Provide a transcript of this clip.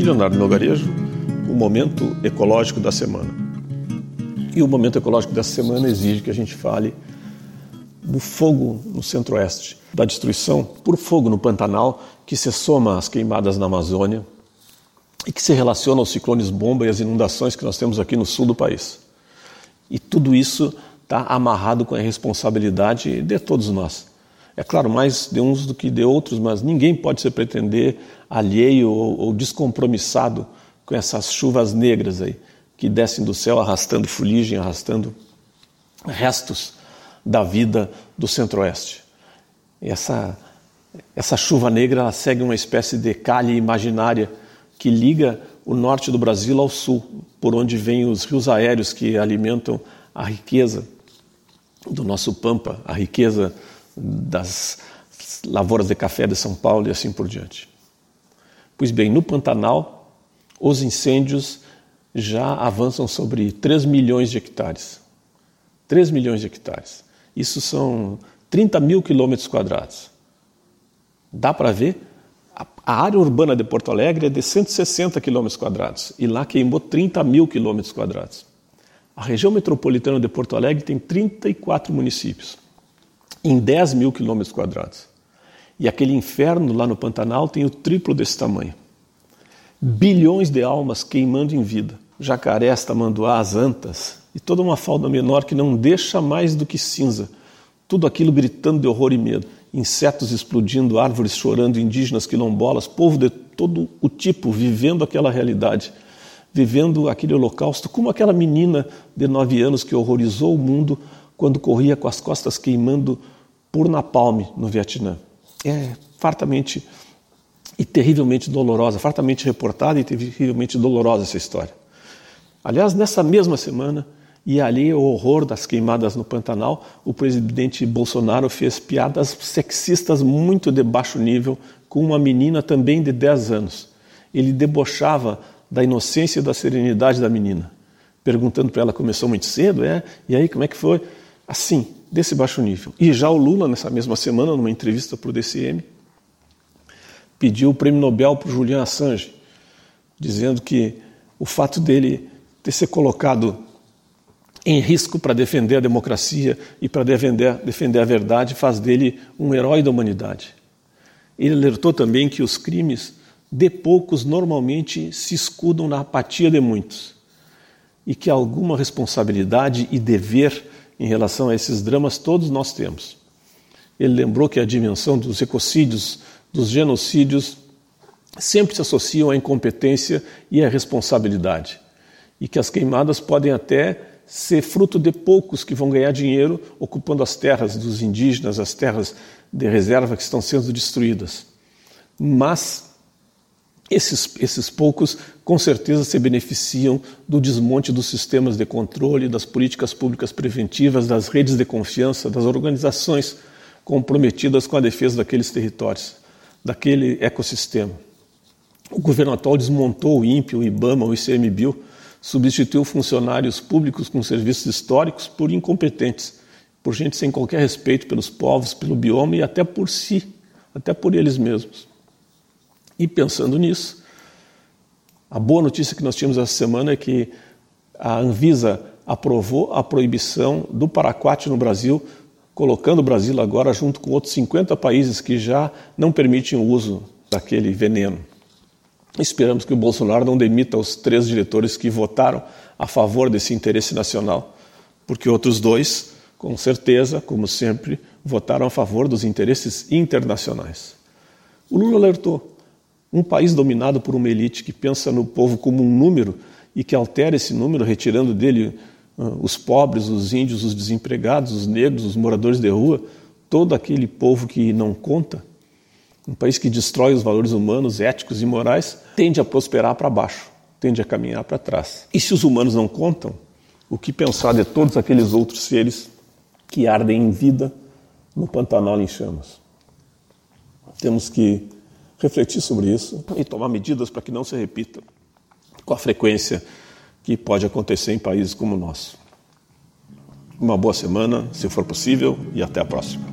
Aqui, Leonardo Nogarejo, o momento ecológico da semana. E o momento ecológico dessa semana exige que a gente fale do fogo no centro-oeste, da destruição por fogo no Pantanal, que se soma às queimadas na Amazônia e que se relaciona aos ciclones bomba e às inundações que nós temos aqui no sul do país. E tudo isso está amarrado com a responsabilidade de todos nós. É claro, mais de uns do que de outros, mas ninguém pode se pretender alheio ou, ou descompromissado com essas chuvas negras aí que descem do céu arrastando fuligem, arrastando restos da vida do Centro-Oeste. Essa essa chuva negra ela segue uma espécie de calha imaginária que liga o norte do Brasil ao sul, por onde vêm os rios aéreos que alimentam a riqueza do nosso Pampa, a riqueza das lavouras de café de São Paulo e assim por diante. Pois bem, no Pantanal, os incêndios já avançam sobre 3 milhões de hectares. 3 milhões de hectares. Isso são 30 mil quilômetros quadrados. Dá para ver? A área urbana de Porto Alegre é de 160 quilômetros quadrados e lá queimou 30 mil quilômetros quadrados. A região metropolitana de Porto Alegre tem 34 municípios, em 10 mil quilômetros quadrados. E aquele inferno lá no Pantanal tem o triplo desse tamanho. Bilhões de almas queimando em vida. Jacarés, tamanduás, antas e toda uma falda menor que não deixa mais do que cinza. Tudo aquilo gritando de horror e medo. Insetos explodindo, árvores chorando, indígenas, quilombolas, povo de todo o tipo vivendo aquela realidade vivendo aquele holocausto, como aquela menina de nove anos que horrorizou o mundo quando corria com as costas queimando por napalm no Vietnã. É fartamente e terrivelmente dolorosa, fartamente reportada e terrivelmente dolorosa essa história. Aliás, nessa mesma semana, e ali o horror das queimadas no Pantanal, o presidente Bolsonaro fez piadas sexistas muito de baixo nível com uma menina também de 10 anos. Ele debochava da inocência e da serenidade da menina, perguntando para ela, começou muito cedo, é? E aí, como é que foi? Assim, desse baixo nível. E já o Lula, nessa mesma semana, numa entrevista para o DCM, pediu o prêmio Nobel para o Julian Assange, dizendo que o fato dele ter se colocado em risco para defender a democracia e para defender, defender a verdade faz dele um herói da humanidade. Ele alertou também que os crimes de poucos normalmente se escudam na apatia de muitos e que alguma responsabilidade e dever em relação a esses dramas todos nós temos. Ele lembrou que a dimensão dos ecocídios, dos genocídios, sempre se associam à incompetência e à responsabilidade e que as queimadas podem até ser fruto de poucos que vão ganhar dinheiro ocupando as terras dos indígenas, as terras de reserva que estão sendo destruídas. Mas esses, esses poucos, com certeza, se beneficiam do desmonte dos sistemas de controle, das políticas públicas preventivas, das redes de confiança, das organizações comprometidas com a defesa daqueles territórios, daquele ecossistema. O governo atual desmontou o INPE, o IBAMA, o ICMBio, substituiu funcionários públicos com serviços históricos por incompetentes, por gente sem qualquer respeito pelos povos, pelo bioma e até por si, até por eles mesmos. E pensando nisso, a boa notícia que nós tínhamos essa semana é que a Anvisa aprovou a proibição do paraquat no Brasil, colocando o Brasil agora junto com outros 50 países que já não permitem o uso daquele veneno. Esperamos que o Bolsonaro não demita os três diretores que votaram a favor desse interesse nacional, porque outros dois, com certeza, como sempre, votaram a favor dos interesses internacionais. O Lula alertou: um país dominado por uma elite que pensa no povo como um número e que altera esse número, retirando dele uh, os pobres, os índios, os desempregados, os negros, os moradores de rua, todo aquele povo que não conta, um país que destrói os valores humanos, éticos e morais, tende a prosperar para baixo, tende a caminhar para trás. E se os humanos não contam, o que pensar de todos aqueles outros seres que ardem em vida no Pantanal em chamas? Temos que refletir sobre isso e tomar medidas para que não se repita com a frequência que pode acontecer em países como o nosso. Uma boa semana, se for possível, e até a próxima.